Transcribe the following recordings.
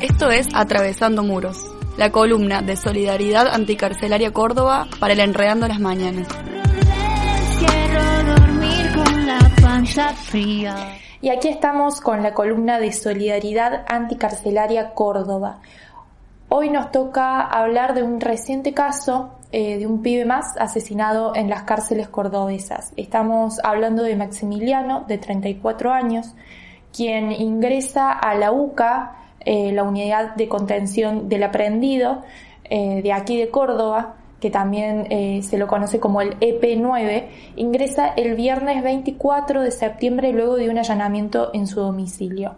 Esto es Atravesando Muros, la columna de Solidaridad Anticarcelaria Córdoba para el Enredando las Mañanas. Horror del encierro, dormir con la panza fría. Y aquí estamos con la columna de Solidaridad Anticarcelaria Córdoba. Hoy nos toca hablar de un reciente caso eh, de un pibe más asesinado en las cárceles cordobesas. Estamos hablando de Maximiliano, de 34 años, quien ingresa a la UCA, eh, la unidad de contención del aprendido eh, de aquí de Córdoba, que también se lo conoce como el EP9, ingresa el viernes 24 de septiembre luego de un allanamiento en su domicilio.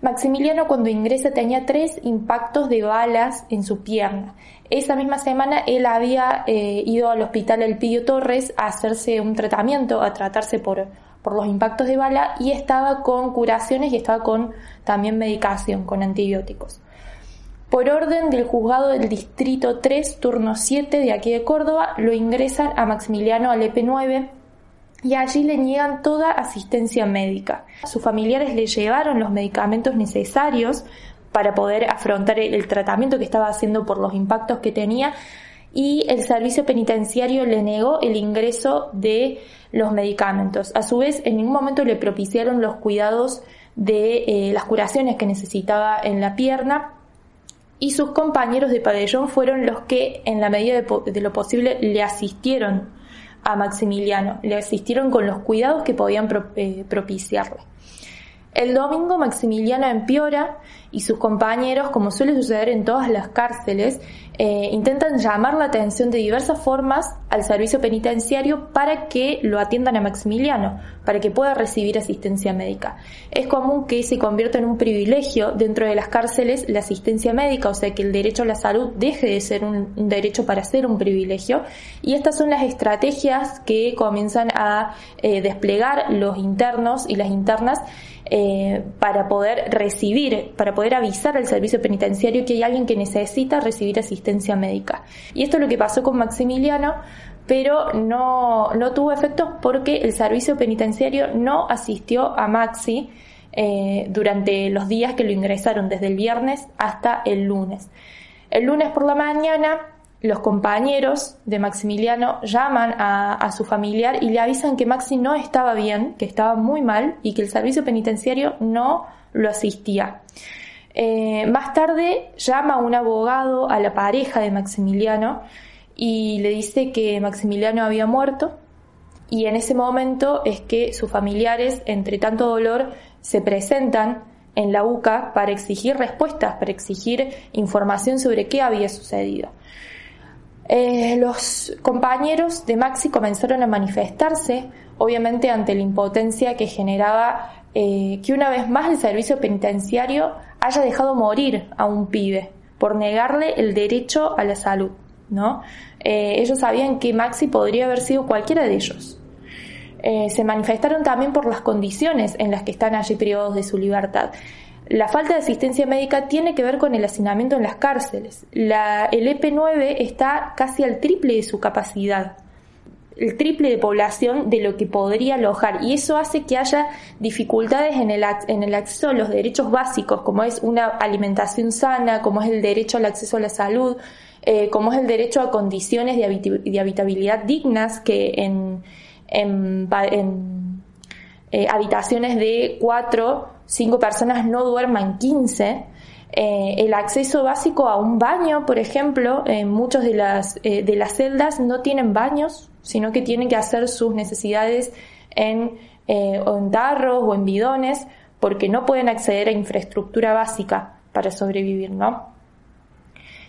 Maximiliano cuando ingresa tenía tres impactos de balas en su pierna. Esa misma semana él había eh, ido al hospital Elpidio Torres a hacerse un tratamiento, a tratarse por, por los impactos de bala y estaba con curaciones y estaba con también medicación, con antibióticos. Por orden del juzgado del Distrito 3, turno 7 de aquí de Córdoba, lo ingresan a Maximiliano al EP9 y allí le niegan toda asistencia médica. Sus familiares le llevaron los medicamentos necesarios para poder afrontar el, tratamiento que estaba haciendo por los impactos que tenía y el servicio penitenciario le negó el ingreso de los medicamentos. A su vez, en ningún momento le propiciaron los cuidados de eh, las curaciones que necesitaba en la pierna y sus compañeros de pabellón fueron los que, en la medida de lo posible, le asistieron a Maximiliano, le asistieron con los cuidados que podían eh, propiciarle. El domingo Maximiliano empeora y sus compañeros, como suele suceder en todas las cárceles, eh, intentan llamar la atención de diversas formas al servicio penitenciario para que lo atiendan a Maximiliano, para que pueda recibir asistencia médica. Es común que se convierta en un privilegio dentro de las cárceles la asistencia médica, o sea que el derecho a la salud deje de ser un, derecho para ser un privilegio. Y estas son las estrategias que comienzan a eh, desplegar los internos y las internas eh, para poder recibir, para poder avisar al servicio penitenciario que hay alguien que necesita recibir asistencia médica. Y esto es lo que pasó con Maximiliano, pero no, no tuvo efectos porque el servicio penitenciario no asistió a Maxi eh, durante los días que lo ingresaron, desde el viernes hasta el lunes. El lunes por la mañana los compañeros de Maximiliano llaman a, a, su familiar y le avisan que Maxi no estaba bien, que estaba muy mal y que el servicio penitenciario no lo asistía. Eh, más tarde llama un abogado a la pareja de Maximiliano y le dice que Maximiliano había muerto y en ese momento es que sus familiares, entre tanto dolor, se presentan en la UCA para exigir respuestas, para exigir información sobre qué había sucedido. Eh, los compañeros de Maxi comenzaron a manifestarse, obviamente ante la impotencia que generaba eh, que una vez más el servicio penitenciario haya dejado morir a un pibe por negarle el derecho a la salud. ¿no? Eh, ellos sabían que Maxi podría haber sido cualquiera de ellos. Eh, se manifestaron también por las condiciones en las que están allí privados de su libertad. La falta de asistencia médica tiene que ver con el hacinamiento en las cárceles. La, el EP9 está casi al triple de su capacidad, el triple de población de lo que podría alojar y eso hace que haya dificultades en el, en el acceso a los derechos básicos, como es una alimentación sana, como es el derecho al acceso a la salud, eh, como es el derecho a condiciones de, habit de habitabilidad dignas que en eh, habitaciones de cuatro, cinco personas no duerman 15. Eh, el acceso básico a un baño, por ejemplo, en muchas de las, eh, de las celdas no tienen baños, sino que tienen que hacer sus necesidades en, eh, o en tarros o en bidones, porque no pueden acceder a infraestructura básica para sobrevivir, ¿no?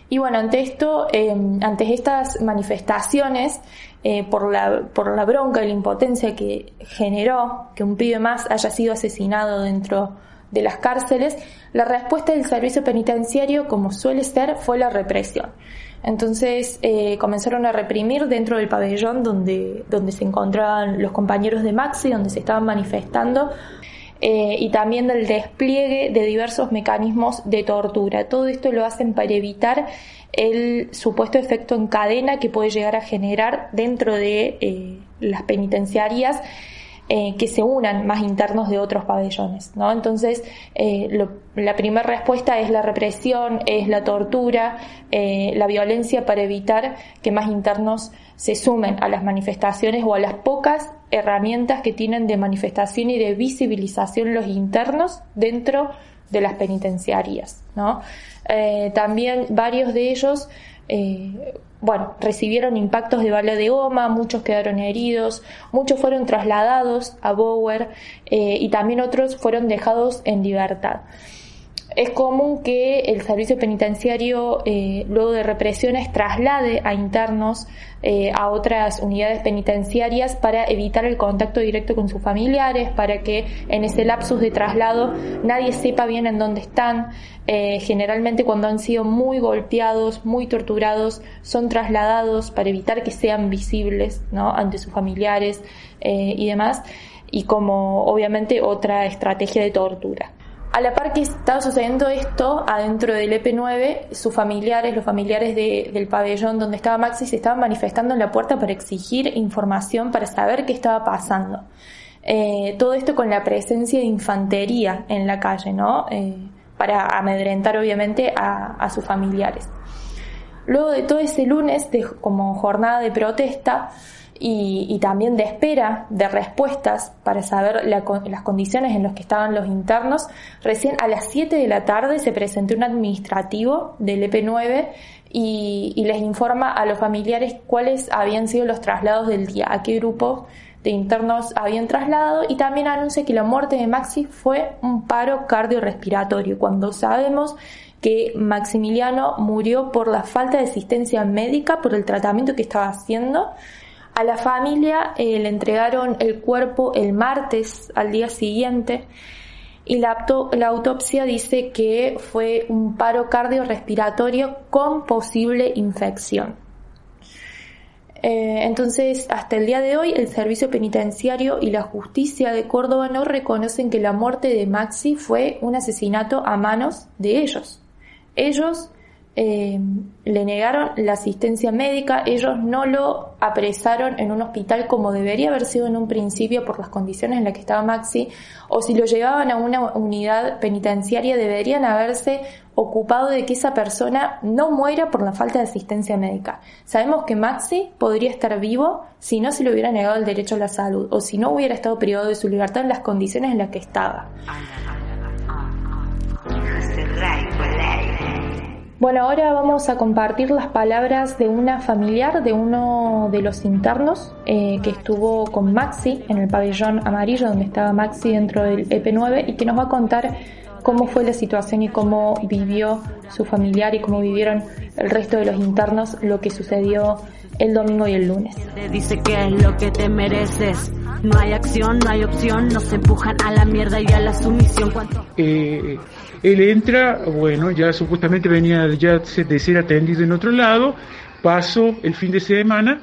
Y bueno, ante esto, eh, ante estas manifestaciones, eh, por, la, por la bronca y la impotencia que generó que un pibe más haya sido asesinado dentro de las cárceles, la respuesta del servicio penitenciario, como suele ser, fue la represión. Entonces eh, comenzaron a reprimir dentro del pabellón donde, donde se encontraban los compañeros de Maxi, donde se estaban manifestando, eh, y también del despliegue de diversos mecanismos de tortura. Todo esto lo hacen para evitar el supuesto efecto en cadena que puede llegar a generar dentro de eh, las penitenciarias eh, que se unan más internos de otros pabellones, ¿no? Entonces, eh, la primera respuesta es la represión, es la tortura, eh, la violencia para evitar que más internos se sumen a las manifestaciones o a las pocas herramientas que tienen de manifestación y de visibilización los internos dentro de las penitenciarias, ¿no? también varios de ellos bueno, recibieron impactos de bala de goma, muchos quedaron heridos, muchos fueron trasladados a Bower eh, y también otros fueron dejados en libertad. Es común que el servicio penitenciario, eh, luego de represiones, traslade a internos eh, a otras unidades penitenciarias para evitar el contacto directo con sus familiares, para que en ese lapsus de traslado nadie sepa bien en dónde están. Eh, generalmente cuando han sido muy golpeados, muy torturados, son trasladados para evitar que sean visibles ¿no? ante sus familiares y demás, y como obviamente otra estrategia de tortura. A la par que estaba sucediendo esto, adentro del EP9, sus familiares, los familiares del pabellón donde estaba Maxi, se estaban manifestando en la puerta para exigir información, para saber qué estaba pasando. Eh, todo esto con la presencia de infantería en la calle, ¿no? Eh, para amedrentar obviamente a, sus familiares. Luego de todo ese lunes, como jornada de protesta, y, también de espera de respuestas para saber las condiciones en las que estaban los internos. Recién a las 7 de la tarde se presentó un administrativo del EP9 y, y, les informa a los familiares cuáles habían sido los traslados del día, a qué grupos de internos habían trasladado y también anuncia que la muerte de Maxi fue un paro cardiorrespiratorio, cuando sabemos que Maximiliano murió por la falta de asistencia médica, por el tratamiento que estaba haciendo a la familia eh, le entregaron el cuerpo el martes al día siguiente y la, autopsia dice que fue un paro cardiorrespiratorio con posible infección. Eh, entonces, hasta el día de hoy, el servicio penitenciario y la justicia de Córdoba no reconocen que la muerte de Maxi fue un asesinato a manos de ellos. Ellos eh, le negaron la asistencia médica, ellos no lo apresaron en un hospital como debería haber sido en un principio por las condiciones en las que estaba Maxi, o si lo llevaban a una unidad penitenciaria deberían haberse ocupado de que esa persona no muera por la falta de asistencia médica. Sabemos que Maxi podría estar vivo si no se le hubiera negado el derecho a la salud o si no hubiera estado privado de su libertad en las condiciones en las que estaba. Bueno, ahora vamos a compartir las palabras de una familiar de uno de los internos eh, que estuvo con Maxi en el pabellón amarillo donde estaba Maxi dentro del EP9 y que nos va a contar cómo fue la situación y cómo vivió su familiar y cómo vivieron el resto de los internos lo que sucedió el domingo y el lunes. dice que es lo que te mereces. No hay acción, no hay opción, nos empujan a la mierda y a la sumisión. Eh, él entra, bueno, ya supuestamente venía ya de ser atendido en otro lado, pasó el fin de semana,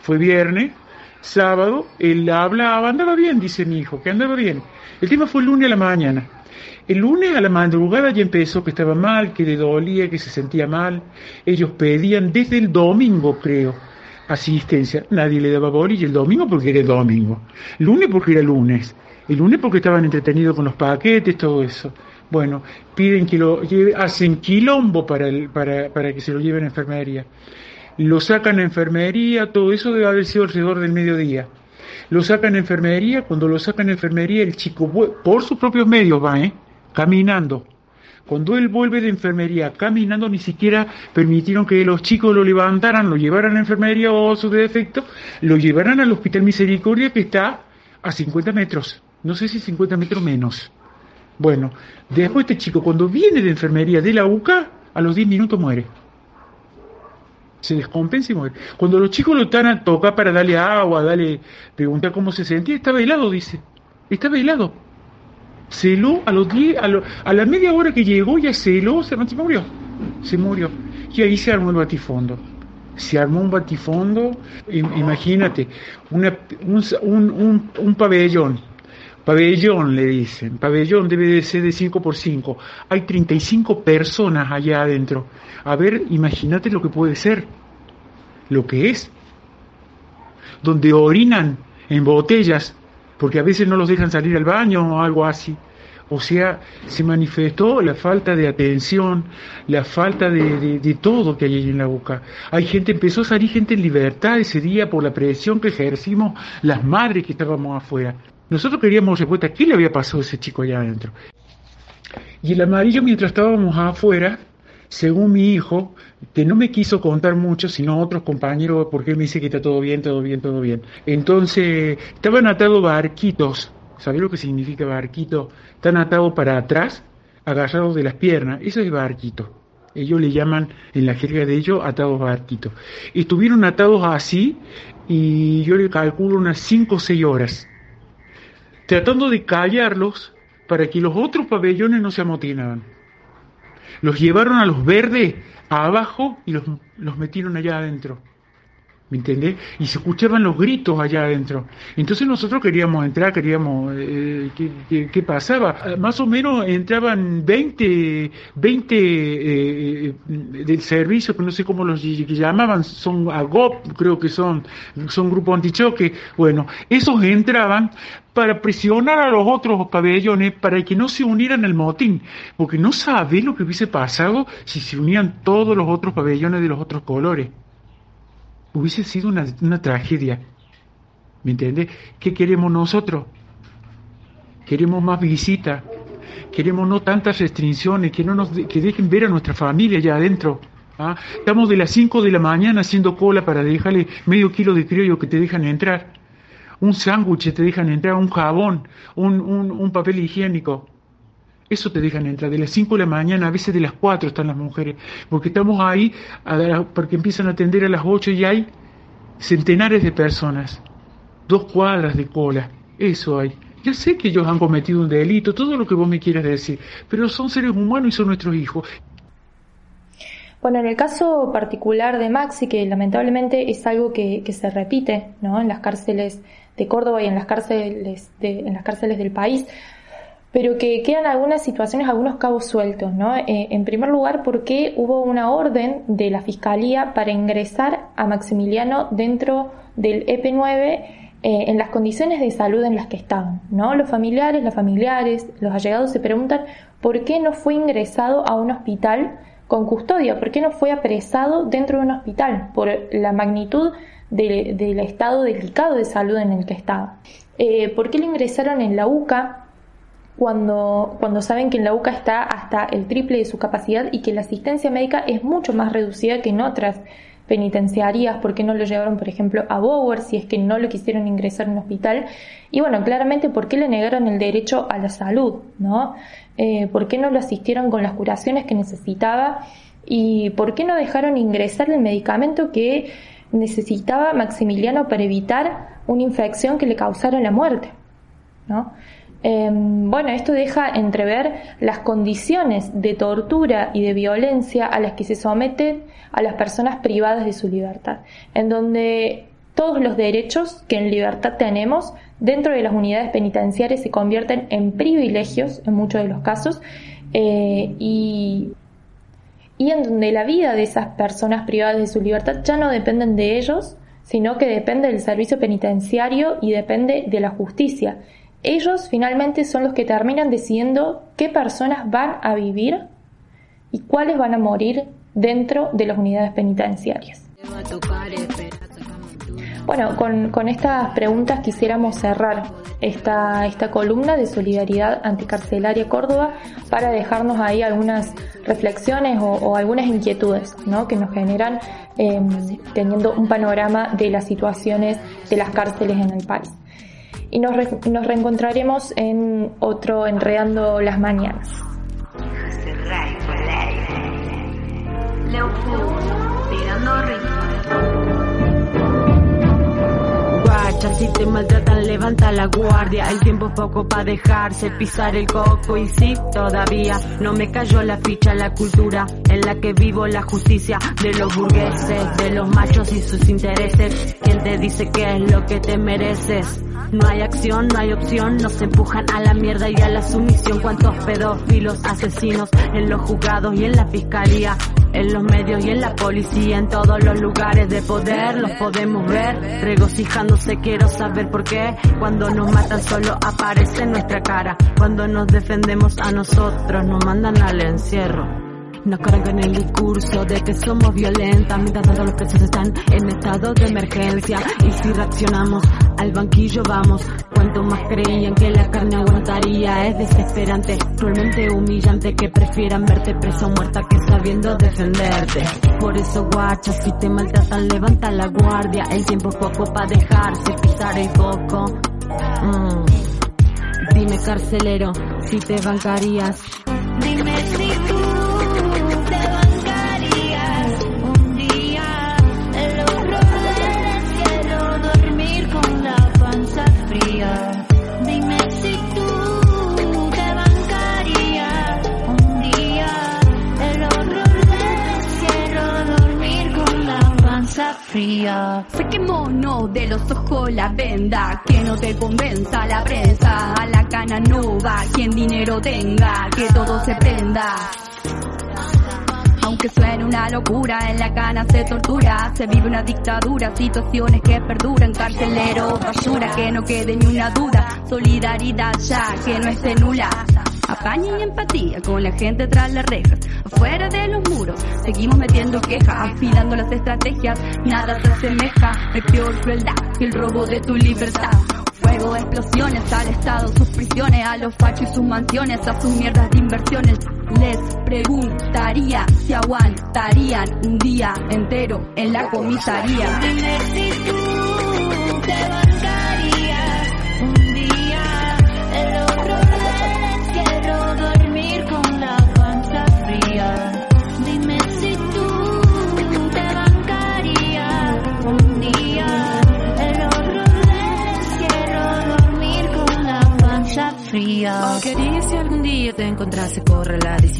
fue viernes, sábado, él hablaba, andaba bien, dice mi hijo, que andaba bien. El tema fue el lunes a la mañana. El lunes a la madrugada ya empezó que estaba mal, que le dolía, que se sentía mal. Ellos pedían desde el domingo, creo, asistencia. Nadie le daba bolilla el domingo porque era el domingo. Lunes porque era lunes. El lunes porque estaban entretenidos con los paquetes, todo eso. Bueno, piden que lo hacen quilombo para, el, para, para que se lo lleven a enfermería. Lo sacan a enfermería, todo eso debe haber sido alrededor del mediodía. Lo sacan a enfermería, cuando lo sacan a enfermería, el chico, por sus propios medios va, ¿eh? Caminando. Cuando él vuelve de enfermería caminando, ni siquiera permitieron que los chicos lo levantaran, lo llevaran a la enfermería o su defecto, lo llevaran al Hospital Misericordia que está a 50 metros. No sé si 50 metros menos. Bueno, después este chico cuando viene de enfermería de la UCA, a los 10 minutos muere. Se descompensa y muere. Cuando los chicos lo están a tocar para darle agua, darle, preguntar cómo se sentía, estaba helado, dice. Estaba helado. Se a los 10, a, a la media hora que llegó, ya se heló, se, murió. Se murió. Y ahí se armó el batifondo. Se armó un batifondo, imagínate, una, un, un, un pabellón Pabellón, le dicen. Pabellón debe de ser de 5 por 5. Hay 35 personas allá adentro. A ver, imagínate lo que puede ser. Lo que es. Donde orinan en botellas, porque a veces no los dejan salir al baño o algo así. O sea, se manifestó la falta de atención, la falta de, de, todo que hay ahí en la boca. Hay gente, empezó a salir gente en libertad ese día por la presión que ejercimos las madres que estábamos afuera. Nosotros queríamos respuesta, ¿qué le había pasado a ese chico allá adentro? Y el amarillo, mientras estábamos afuera, según mi hijo, que no me quiso contar mucho, sino otros compañeros, porque él me dice que está todo bien, todo bien, todo bien. Entonces, estaban atados barquitos, ¿sabés lo que significa barquito? Están atados para atrás, agarrados de las piernas, eso es barquito. Ellos le llaman, en la jerga de ellos, atados barquitos. Estuvieron atados así, y yo le calculo unas 5 o 6 horas tratando de callarlos para que los otros pabellones no se amotinaran. Los llevaron a los verdes abajo y los, los metieron allá adentro. ¿Me entendés? Y se escuchaban los gritos allá adentro. Entonces nosotros queríamos entrar, queríamos... Eh, ¿qué, pasaba? Ah, más o menos entraban 20, 20 eh, del servicio, que no sé cómo los llamaban, son AGOP, creo que son, son grupo antichoque. Bueno, esos entraban para presionar a los otros pabellones para que no se unieran al motín, porque no sabe lo que hubiese pasado si se unían todos los otros pabellones de los otros colores hubiese sido una, una tragedia. ¿Me entiendes? ¿Qué queremos nosotros? Queremos más visitas, queremos no tantas restricciones, que, no nos, que dejen ver a nuestra familia allá adentro. ¿ah? Estamos de las 5 de la mañana haciendo cola para dejarle medio kilo de criollo que te dejan entrar. Un sándwich te dejan entrar, un jabón, un, un, un papel higiénico. Eso te dejan entrar. De las 5 de la mañana, a veces de las 4 están las mujeres. Porque estamos ahí, porque empiezan a atender a las 8 y hay centenares de personas. Dos cuadras de cola. Eso hay. Ya sé que ellos han cometido un delito, todo lo que vos me quieras decir, pero son seres humanos y son nuestros hijos. Bueno, en el caso particular de Maxi, que lamentablemente es algo que, que se repite ¿no? en las cárceles de Córdoba y en las cárceles, de, en las cárceles del país, pero que quedan algunas situaciones, algunos cabos sueltos, ¿no? Eh, en primer lugar, porque hubo una orden de la Fiscalía para ingresar a Maximiliano dentro del EP9 eh, en las condiciones de salud en las que estaban, ¿no? Los familiares, las familiares, los allegados se preguntan por qué no fue ingresado a un hospital con custodia, por qué no fue apresado dentro de un hospital, por la magnitud del estado delicado de salud en el que estaba. Eh, ¿Por qué lo ingresaron en la UCA? Cuando, cuando saben que en la UCA está hasta el triple de su capacidad y que la asistencia médica es mucho más reducida que en otras penitenciarias, por qué no lo llevaron, por ejemplo, a Bower si es que no lo quisieron ingresar en un hospital, y bueno, claramente por qué le negaron el derecho a la salud, ¿no? Eh, ¿Por qué no lo asistieron con las curaciones que necesitaba? ¿Y por qué no dejaron ingresar el medicamento que necesitaba Maximiliano para evitar una infección que le causara la muerte? ¿no? Em, bueno, esto deja entrever las condiciones de tortura y de violencia a las que se someten a las personas privadas de su libertad, en donde todos los derechos que en libertad tenemos dentro de las unidades penitenciarias se convierten en privilegios en muchos de los casos eh, y, y en donde la vida de esas personas privadas de su libertad ya no dependen de ellos, sino que depende del servicio penitenciario y depende de la justicia. Ellos finalmente son los que terminan decidiendo qué personas van a vivir y cuáles van a morir dentro de las unidades penitenciarias. Bueno, con, estas preguntas quisiéramos cerrar esta, esta columna de Solidaridad Anticarcelaria Córdoba para dejarnos ahí algunas reflexiones o, algunas inquietudes ¿no? que nos generan em, teniendo un panorama de las situaciones de las cárceles en el país y nos, nos reencontraremos en otro Enredando las Mañanas. Si te maltratan levanta la guardia. El tiempo es poco para dejarse pisar el coco y sí, todavía no me cayó la ficha la cultura en la que vivo la justicia de los burgueses, de los machos y sus intereses. ¿Quién te dice qué es lo que te mereces? No hay acción, no hay opción, nos empujan a la mierda y a la sumisión. Cuántos pedófilos, asesinos en los juzgados y en la fiscalía, en los medios y en la policía, en todos los lugares de poder los podemos ver. Regocijándose, quiero saber por qué. Cuando nos matan solo aparece nuestra cara. Cuando nos defendemos a nosotros, nos mandan al encierro. Nos cargan el discurso de que somos violentas mientras todos los presos están en estado de emergencia. Y si reaccionamos, al banquillo vamos. Cuanto más creían que la carne aguantaría, es desesperante, cruelmente humillante que prefieran verte presa o muerta que sabiendo defenderte. Por eso, guacha, si te maltratan, levanta la guardia. El tiempo es poco para dejarse pisar el coco. Mm. Dime, carcelero, si te bancarías. Dime si fría. Saquémonos de los ojos la venda, que no te convenza la prensa, a la cana no va quien dinero tenga, que todo se prenda. Aunque suene una locura, en la cana se tortura, se vive una dictadura, situaciones que perduran, carcelero, basura, que no quede ni una duda, solidaridad ya, que no esté nula. Apaña y empatía con la gente tras las rejas, afuera de los muros, seguimos metiendo quejas, afilando las estrategias, nada se asemeja, es peor crueldad que el robo de tu libertad. Fuego, explosiones al Estado, sus prisiones, a los fachos y sus mansiones, a sus mierdas de inversiones. Les preguntaría si aguantarían un día entero en la comisaría.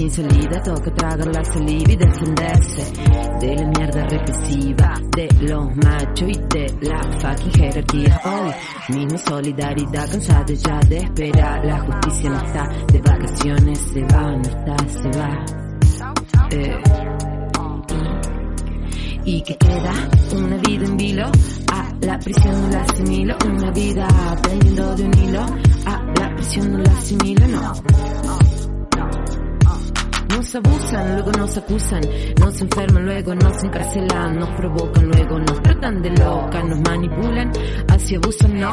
Correlada y sin salida, toca tragar la saliva y defenderse de la mierda represiva, de los machos y de la fucking jerarquía. Hoy, misma solidaridad, cansada ya de esperar, la justicia no está de vacaciones, se va, no está, se va. Eh. Y que queda una vida en vilo, a la prisión no la asimilo, una vida pendiendo de un hilo, a la prisión no la asimilo, no. Nos abusan, luego nos acusan, nos enferman, luego nos encarcelan, nos provocan, luego nos tratan de loca, nos manipulan, así abusan, no,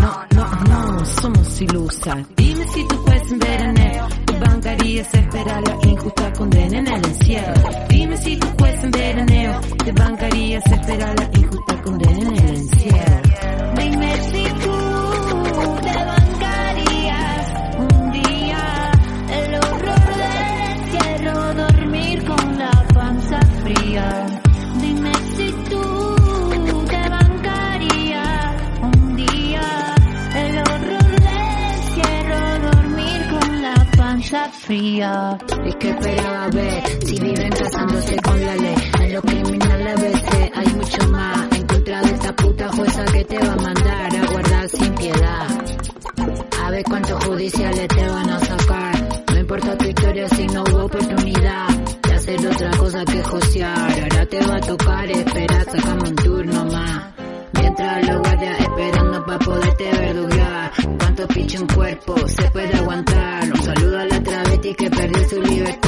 no, no, no, somos ilusas. Dime si tú puedes en veraneo, tu bancarías esperar la injusta condena en el encierro. Dime si tú puedes en veraneo, te bancarías esperar la injusta condena en el encierro. Dime fría. ¿Y que esperaba ver si viven casándose con la ley? En lo criminal a veces hay mucho más. En contra de esta puta jueza que te va a mandar a guardar sin piedad. A ver cuántos judiciales te van a sacar. No importa tu historia si no hubo oportunidad de hacer otra cosa que josear. Ahora te va a tocar esperar, sacame un turno más. Mientras los guardias esperando para poderte verdugar. Cuánto picho en cuerpo se perdió su libertad.